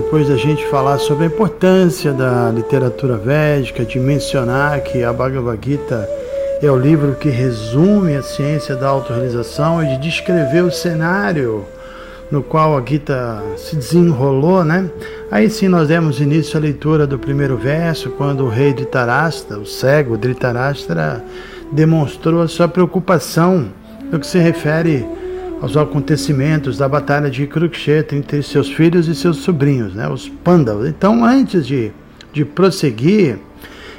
Depois da gente falar sobre a importância da literatura védica, de mencionar que a Bhagavad Gita é o livro que resume a ciência da autorrealização e de descrever o cenário no qual a Gita se desenrolou, né? Aí sim nós demos início à leitura do primeiro verso, quando o rei Dhritarashtra, o cego Dhritarashtra, demonstrou a sua preocupação no que se refere aos acontecimentos da batalha de Kurukshetra entre seus filhos e seus sobrinhos, né, os Pandavas. Então, antes de, de prosseguir,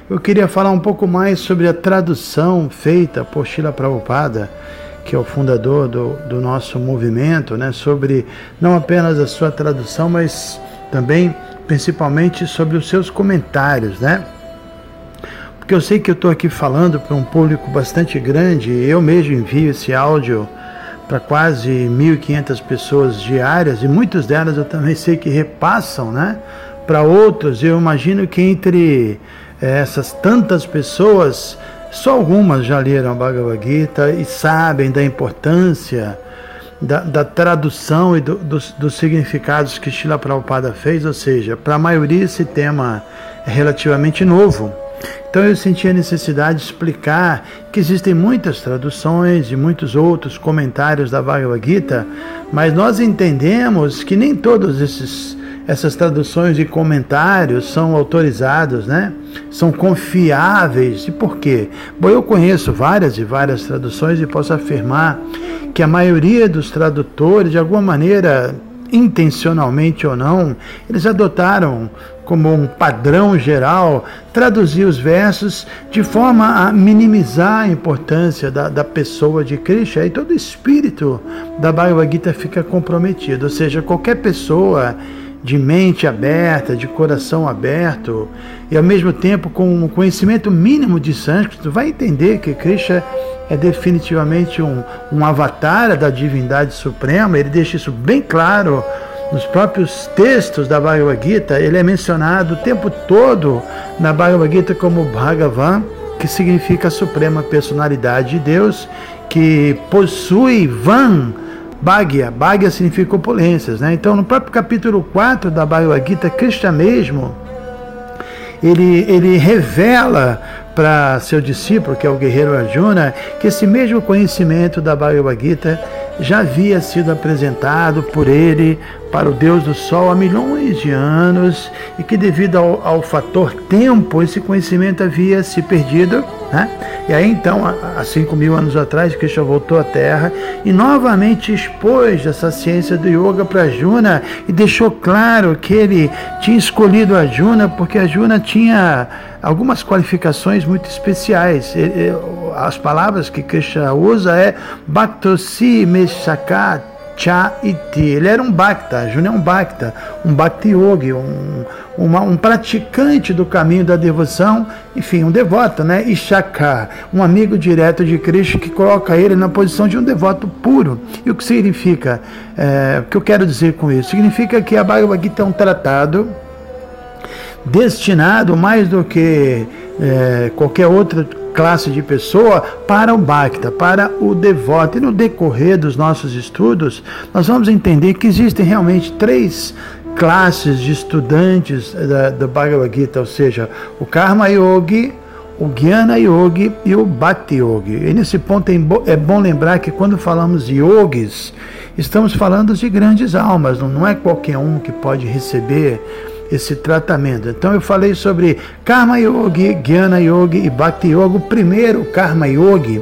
eu queria falar um pouco mais sobre a tradução feita por Shila Prabhupada, que é o fundador do, do nosso movimento, né, sobre não apenas a sua tradução, mas também, principalmente, sobre os seus comentários, né? Porque eu sei que eu estou aqui falando para um público bastante grande, eu mesmo envio esse áudio para quase 1.500 pessoas diárias e muitas delas eu também sei que repassam, né? Para outros, eu imagino que entre eh, essas tantas pessoas, só algumas já leram a Bhagavad Gita e sabem da importância da, da tradução e do, dos, dos significados que Shila Prabhupada fez, ou seja, para a maioria esse tema é relativamente novo. Então eu senti a necessidade de explicar que existem muitas traduções e muitos outros comentários da Bhagavad Gita, mas nós entendemos que nem todos esses essas traduções e comentários são autorizados, né? São confiáveis. E por quê? Bom, eu conheço várias e várias traduções e posso afirmar que a maioria dos tradutores, de alguma maneira, intencionalmente ou não, eles adotaram como um padrão geral traduzir os versos de forma a minimizar a importância da, da pessoa de Krishna e todo o espírito da Bhagavad Gita fica comprometido. Ou seja, qualquer pessoa de mente aberta, de coração aberto e ao mesmo tempo com um conhecimento mínimo de sânscrito vai entender que Krishna é definitivamente um, um avatar da divindade suprema, ele deixa isso bem claro nos próprios textos da Bhagavad Gita, ele é mencionado o tempo todo na Bhagavad Gita como Bhagavan, que significa a suprema personalidade de Deus, que possui Van, Bhagya. Bhagya significa opulências. Né? Então, no próprio capítulo 4 da Bhagavad Gita, Krishna mesmo, ele, ele revela para seu discípulo, que é o guerreiro Arjuna, que esse mesmo conhecimento da Bhagavad Gita já havia sido apresentado por ele para o Deus do Sol há milhões de anos e que, devido ao, ao fator tempo, esse conhecimento havia se perdido. Né? E aí, então, há 5 mil anos atrás, Krishna voltou à Terra e novamente expôs essa ciência do yoga para Juna e deixou claro que ele tinha escolhido a Juna porque a Juna tinha algumas qualificações muito especiais. As palavras que Krishna usa é Bhaktosi Meshakat Chaiti. Ele era um Bhakta, Júnior é um Bhakta, um Bhakti Yogi, um, uma, um praticante do caminho da devoção, enfim, um devoto, né? Ishaka, um amigo direto de Krishna que coloca ele na posição de um devoto puro. E o que significa? É, o que eu quero dizer com isso? Significa que a Bhagavad Gita é um tratado destinado mais do que é, qualquer outra classe de pessoa para o Bhakta, para o devoto. E no decorrer dos nossos estudos, nós vamos entender que existem realmente três classes de estudantes da, do Bhagavad Gita, ou seja, o Karma Yogi, o Jnana Yogi e o Bhakti Yogi. E nesse ponto é bom lembrar que quando falamos de yogis, estamos falando de grandes almas, não é qualquer um que pode receber esse tratamento. Então eu falei sobre Karma Yogi, Jnana Yogi e Bhakti Yoga. O primeiro, Karma Yogi,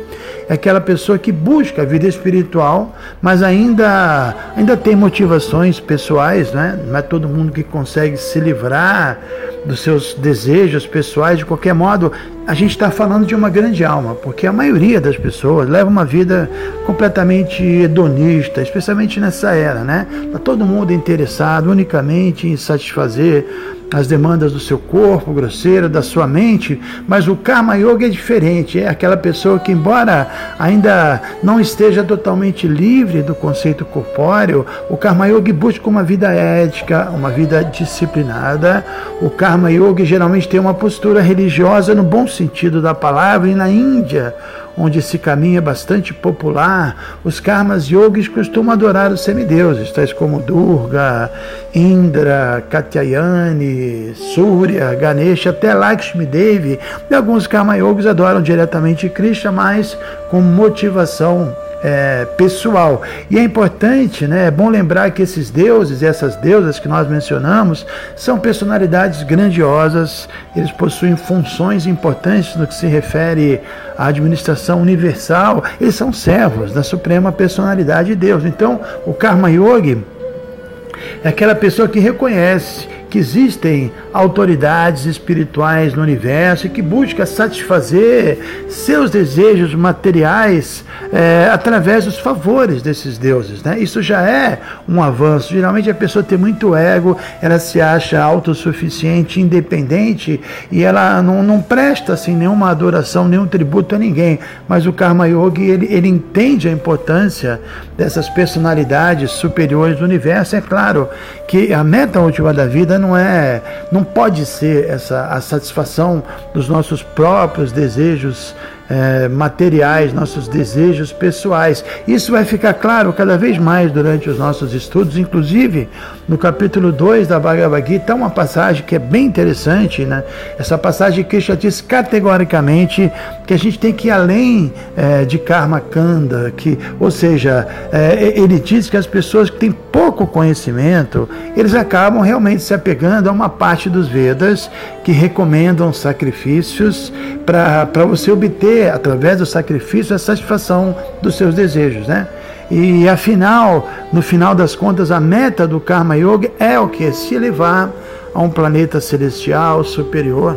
é aquela pessoa que busca a vida espiritual, mas ainda, ainda tem motivações pessoais, né? não é todo mundo que consegue se livrar dos seus desejos pessoais. De qualquer modo, a gente está falando de uma grande alma, porque a maioria das pessoas leva uma vida completamente hedonista, especialmente nessa era, né? Está todo mundo interessado unicamente em satisfazer as demandas do seu corpo grosseiro, da sua mente, mas o Karma Yoga é diferente, é aquela pessoa que, embora ainda não esteja totalmente livre do conceito corpóreo, o Karma Yoga busca uma vida ética, uma vida disciplinada. O Karma Yoga geralmente tem uma postura religiosa no bom sentido da palavra, e na Índia, onde esse caminho é bastante popular, os karmas yogis costumam adorar os semideuses, tais como Durga, Indra, Katyayani, Surya, Ganesha, até Lakshmi Devi. E alguns karma yogis adoram diretamente Krishna, mas com motivação é, pessoal. E é importante, né, é bom lembrar que esses deuses essas deusas que nós mencionamos são personalidades grandiosas, eles possuem funções importantes no que se refere à administração universal, eles são servos da suprema personalidade de Deus. Então, o Karma Yogi é aquela pessoa que reconhece que existem autoridades espirituais no universo e que busca satisfazer seus desejos materiais é, através dos favores desses deuses. Né? Isso já é um avanço. Geralmente a pessoa tem muito ego, ela se acha autossuficiente, independente e ela não, não presta assim, nenhuma adoração, nenhum tributo a ninguém. Mas o Karma Yogi ele, ele entende a importância dessas personalidades superiores do universo. É claro que a meta última da vida não é, não pode ser essa a satisfação dos nossos próprios desejos é, materiais, nossos desejos pessoais. Isso vai ficar claro cada vez mais durante os nossos estudos, inclusive no capítulo 2 da Bhagavad Gita, uma passagem que é bem interessante, né? Essa passagem que Krishna diz categoricamente que a gente tem que ir além é, de karma kanda, que, ou seja, é, ele diz que as pessoas que têm pouco conhecimento, eles acabam realmente se apegando a uma parte dos Vedas que recomendam sacrifícios para você obter, através do sacrifício, a satisfação dos seus desejos, né? E afinal, no final das contas, a meta do Karma Yoga é o que? Se elevar a um planeta celestial superior,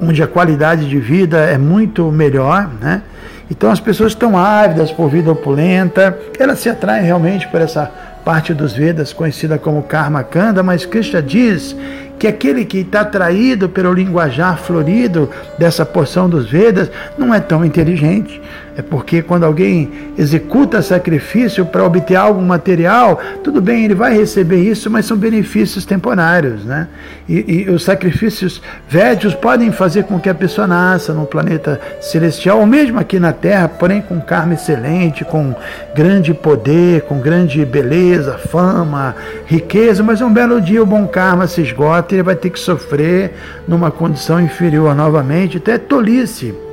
onde a qualidade de vida é muito melhor, né? Então as pessoas estão ávidas por vida opulenta, elas se atraem realmente por essa parte dos Vedas conhecida como Karma Kanda, mas Krishna diz que aquele que está atraído pelo linguajar florido dessa porção dos Vedas não é tão inteligente. É porque quando alguém executa sacrifício para obter algo material, tudo bem, ele vai receber isso, mas são benefícios temporários. Né? E, e os sacrifícios védios podem fazer com que a pessoa nasça no planeta celestial, ou mesmo aqui na Terra, porém com karma excelente, com grande poder, com grande beleza, fama, riqueza, mas um belo dia o bom karma se esgota e ele vai ter que sofrer numa condição inferior novamente. Então é tolice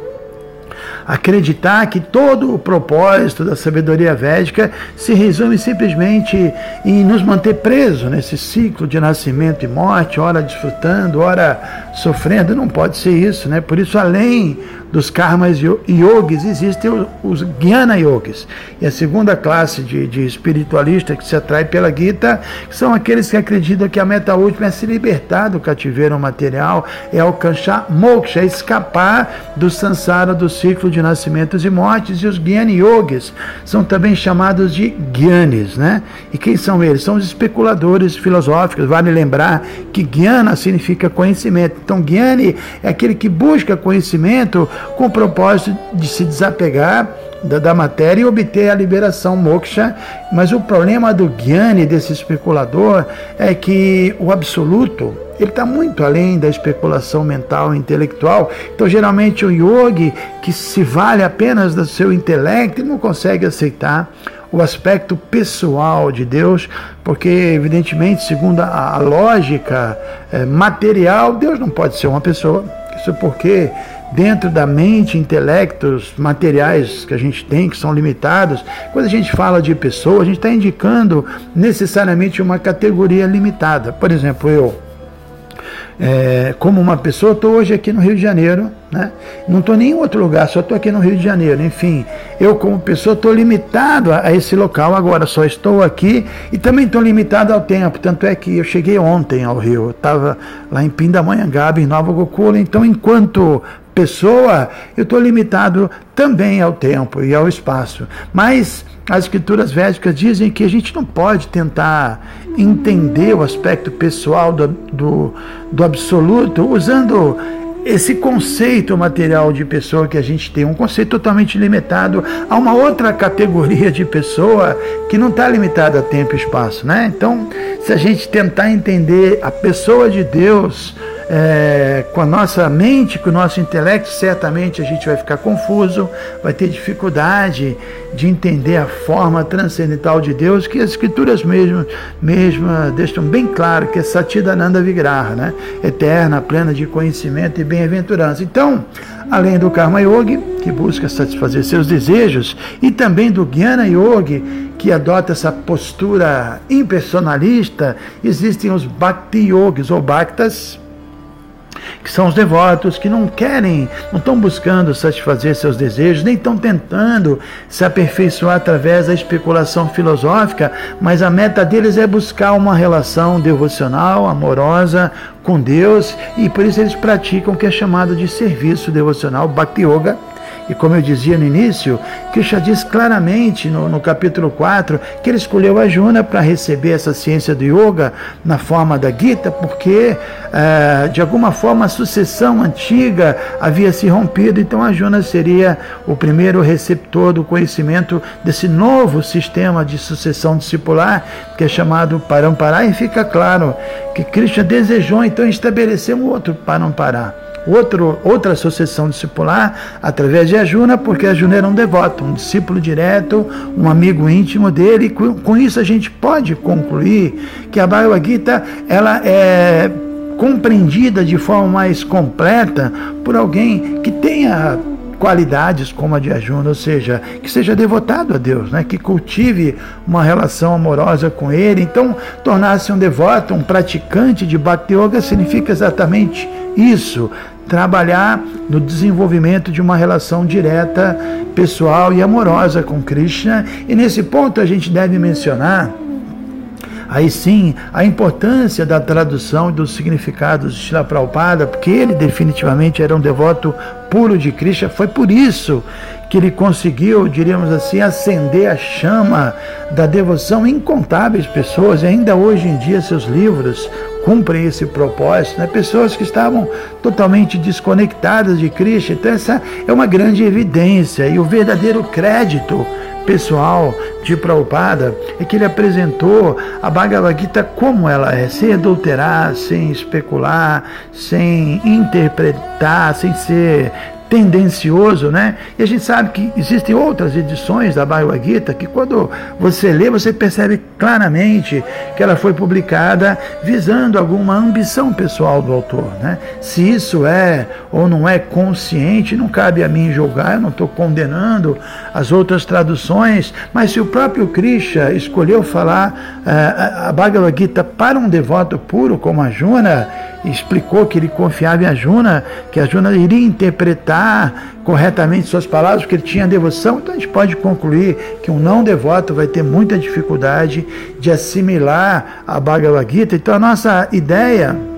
acreditar que todo o propósito da sabedoria védica se resume simplesmente em nos manter presos nesse ciclo de nascimento e morte, ora desfrutando, ora sofrendo. Não pode ser isso, né? Por isso, além dos karmas yogis, existem os Jnana yogis. E a segunda classe de, de espiritualista que se atrai pela Gita são aqueles que acreditam que a meta última é se libertar do cativeiro material, é alcançar moksha, é escapar do sansara, do ciclo de nascimentos e mortes. E os Jnana yogis são também chamados de Gyanis, né? E quem são eles? São os especuladores filosóficos. Vale lembrar que Jnana significa conhecimento. Então, Gyani é aquele que busca conhecimento com o propósito de se desapegar da, da, matéria e obter a liberação moksha. Mas o problema do Gyani, desse especulador, é que o absoluto ele está muito além da especulação mental e intelectual. Então, geralmente, o yogi que se vale apenas do seu intelecto não consegue aceitar o aspecto pessoal de Deus, porque, evidentemente, segundo a, lógica é, material, Deus não pode ser uma pessoa. Isso porque dentro da mente, intelectos materiais que a gente tem, que são limitados, quando a gente fala de pessoa, a gente está indicando necessariamente uma categoria limitada. Por exemplo, eu, é, como uma pessoa, estou hoje aqui no Rio de Janeiro, né? não estou em outro lugar, só estou aqui no Rio de Janeiro. Enfim, eu como pessoa estou limitado a, a, esse local agora, só estou aqui e também estou limitado ao tempo. Tanto é que eu cheguei ontem ao Rio, estava lá em Pindamonhangaba, em Nova Gokula, então enquanto pessoa, eu estou limitado também ao tempo e ao espaço. Mas as escrituras védicas dizem que a gente não pode tentar entender o aspecto pessoal do, do, do absoluto usando esse conceito material de pessoa que a gente tem, um conceito totalmente limitado a uma outra categoria de pessoa que não está limitada a tempo e espaço, né? Então, se a gente tentar entender a pessoa de Deus é, com a nossa mente, com o nosso intelecto, certamente a gente vai ficar confuso, vai ter dificuldade de entender a forma transcendental de Deus, que as escrituras mesmo, mesmo deixam bem claro que é Satidananda Vigraha, né? eterna, plena de conhecimento e bem-aventurança. Então, além do Karma Yogi, que busca satisfazer seus desejos, e também do Jnana Yogi, que adota essa postura impersonalista, existem os Bhakti Yogis ou Bhaktas, que são os devotos que não querem, não estão buscando satisfazer seus desejos, nem estão tentando se aperfeiçoar através da especulação filosófica, mas a meta deles é buscar uma relação devocional, amorosa com Deus, e por isso eles praticam o que é chamado de serviço devocional, Bhakti Yoga e como eu dizia no início, Krishna diz claramente no, no capítulo 4 que ele escolheu a Juna para receber essa ciência do yoga na forma da Gita, porque eh, de alguma forma a sucessão antiga havia se rompido, então a Juna seria o primeiro receptor do conhecimento desse novo sistema de sucessão discipular, que é chamado Parampara, e fica claro que Krishna desejou então estabelecer um outro Parampara outro, outra sucessão discipular através de Ajuna, porque Ajuna era um devoto, um discípulo direto, um amigo íntimo dele. Com, com isso a gente pode concluir que a Bhagavad Gita ela é compreendida de forma mais completa por alguém que tenha qualidades como a de Ajuna, ou seja, que seja devotado a Deus, né? que cultive uma relação amorosa com Ele. Então, tornar-se um devoto, um praticante de Bhakti Yoga significa exatamente isso, trabalhar no desenvolvimento de uma relação direta, pessoal e amorosa com Krishna. E nesse ponto a gente deve mencionar aí sim a importância da tradução e dos significados de Shila Prabhupada, porque ele definitivamente era um devoto puro de Krishna, foi por isso que ele conseguiu, diríamos assim, acender a chama da devoção incontáveis pessoas, e ainda hoje em dia seus livros cumprem esse propósito, né? pessoas que estavam totalmente desconectadas de Cristo. Então, essa é uma grande evidência e o verdadeiro crédito pessoal de Prabhupada é que ele apresentou a Bhagavad Gita como ela é, sem adulterar, sem especular, sem interpretar, sem ser tendencioso, né? E a gente sabe que existem outras edições da Bhagavad Gita que quando você lê, você percebe claramente que ela foi publicada visando alguma ambição pessoal do autor, né? Se isso é ou não é consciente, não cabe a mim julgar, eu não estou condenando as outras traduções, mas se o próprio Krishna escolheu falar uh, a Bhagavad Gita para um devoto puro como a Juna, explicou que ele confiava em Ajuna, que Ajuna iria interpretar corretamente suas palavras, porque ele tinha devoção. Então a gente pode concluir que um não devoto vai ter muita dificuldade de assimilar a Bhagavad Gita. Então a nossa ideia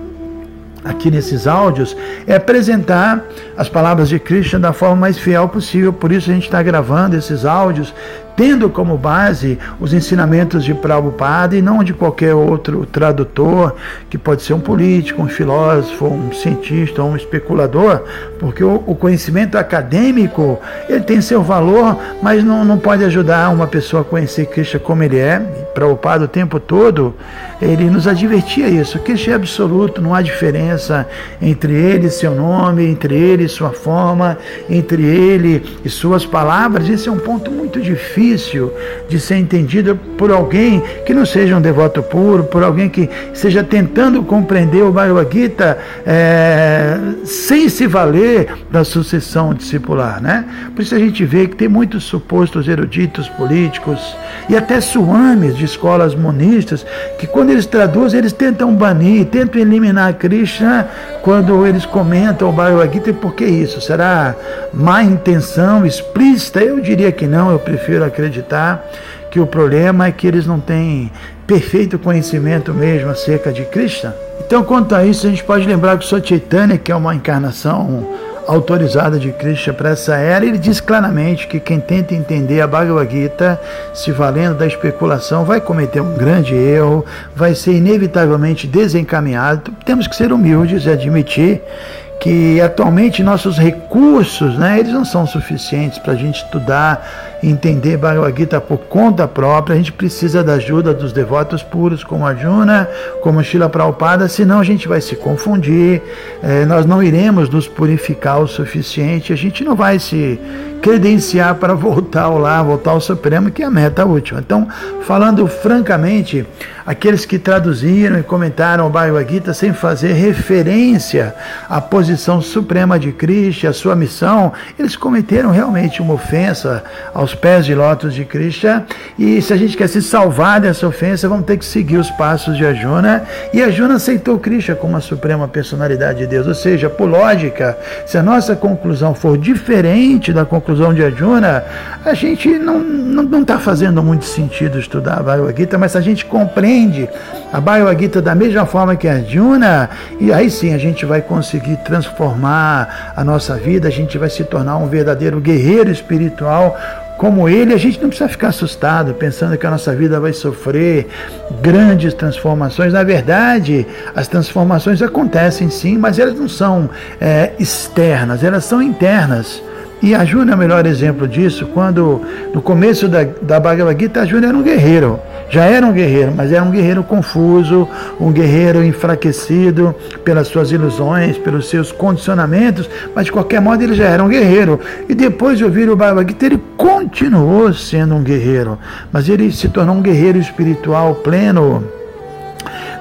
aqui nesses áudios é apresentar as palavras de Krishna da forma mais fiel possível. Por isso a gente está gravando esses áudios tendo como base os ensinamentos de Prabhupada e não de qualquer outro tradutor, que pode ser um político, um filósofo, um cientista, um especulador, porque o, conhecimento acadêmico ele tem seu valor, mas não, não pode ajudar uma pessoa a conhecer Krishna como ele é. Prabhupada o tempo todo, ele nos advertia isso, Krishna é absoluto, não há diferença entre ele e seu nome, entre ele e sua forma, entre ele e suas palavras. Esse é um ponto muito difícil de ser entendida por alguém que não seja um devoto puro, por alguém que esteja tentando compreender o Bhagavad Gita é, sem se valer da sucessão discipular. Né? Por isso a gente vê que tem muitos supostos eruditos políticos e até suames de escolas monistas que quando eles traduzem, eles tentam banir, tentam eliminar Krishna quando eles comentam o Gita. E por que isso? Será má intenção explícita? Eu diria que não, eu prefiro acreditar que o problema é que eles não têm perfeito conhecimento mesmo acerca de Krishna. Então, quanto a isso, a gente pode lembrar que o Chaitanya, que é uma encarnação autorizada de Krishna para essa era. Ele diz claramente que quem tenta entender a Bhagavad Gita, se valendo da especulação, vai cometer um grande erro, vai ser inevitavelmente desencaminhado. Temos que ser humildes e admitir que atualmente nossos recursos, né, eles não são suficientes para a gente estudar entender Bhagavad Gita por conta própria. A gente precisa da ajuda dos devotos puros, como Arjuna, como Shila Prabhupada, senão a gente vai se confundir, eh, nós não iremos nos purificar o suficiente, a gente não vai se credenciar para voltar ao lá, voltar ao Supremo, que é a meta última. Então, falando francamente, aqueles que traduziram e comentaram o Bhagavad Gita sem fazer referência à posição suprema de Krishna, a sua missão, eles cometeram realmente uma ofensa aos pés de lótus de Krishna. E se a gente quer se salvar dessa ofensa, vamos ter que seguir os passos de Arjuna. E Arjuna aceitou Krishna como a suprema personalidade de Deus. Ou seja, por lógica, se a nossa conclusão for diferente da conclusão de Arjuna, a gente não está fazendo muito sentido estudar a Bhagavad Gita, mas se a gente compreende entende a Bhagavad Gita da mesma forma que a Arjuna, e aí sim a gente vai conseguir transformar a nossa vida, a gente vai se tornar um verdadeiro guerreiro espiritual como ele, a gente não precisa ficar assustado pensando que a nossa vida vai sofrer grandes transformações. Na verdade, as transformações acontecem sim, mas elas não são é, externas, elas são internas. E a Júnia é o melhor exemplo disso, quando no começo da, da Bhagavad Gita, a Júnia era um guerreiro. Já era um guerreiro, mas era um guerreiro confuso, um guerreiro enfraquecido pelas suas ilusões, pelos seus condicionamentos, mas de qualquer modo ele já era um guerreiro. E depois de ouvir o Bhagavad Gita, ele continuou sendo um guerreiro, mas ele se tornou um guerreiro espiritual pleno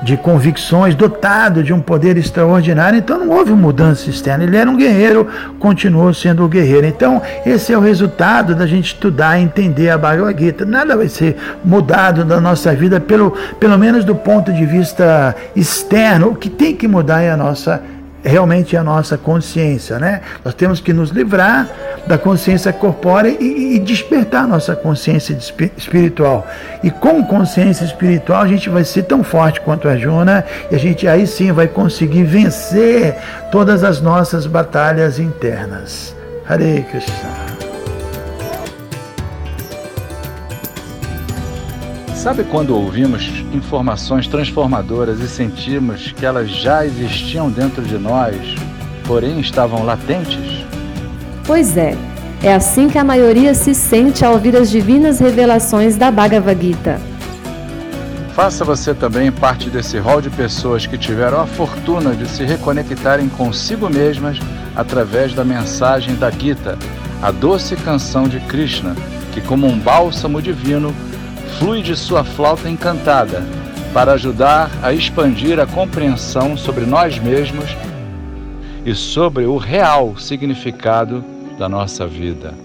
de convicções, dotado de um poder extraordinário, então não houve mudança externa. Ele era um guerreiro, continuou sendo um guerreiro. Então, esse é o resultado da gente estudar e entender a Bhagavad Gita. Nada vai ser mudado na nossa vida, pelo, pelo menos do ponto de vista externo. O que tem que mudar é a nossa realmente a nossa consciência, né? Nós temos que nos livrar da consciência corpórea e, e despertar a nossa consciência espiritual. E com consciência espiritual a gente vai ser tão forte quanto a Juna e a gente aí sim vai conseguir vencer todas as nossas batalhas internas. Hare Krishna. Sabe quando ouvimos informações transformadoras e sentimos que elas já existiam dentro de nós, porém estavam latentes? Pois é, é assim que a maioria se sente ao ouvir as divinas revelações da Bhagavad Gita. Faça você também parte desse rol de pessoas que tiveram a fortuna de se reconectarem consigo mesmas através da mensagem da Gita, a doce canção de Krishna, que, como um bálsamo divino, flui de sua flauta encantada para ajudar a expandir a compreensão sobre nós mesmos e sobre o real significado da nossa vida.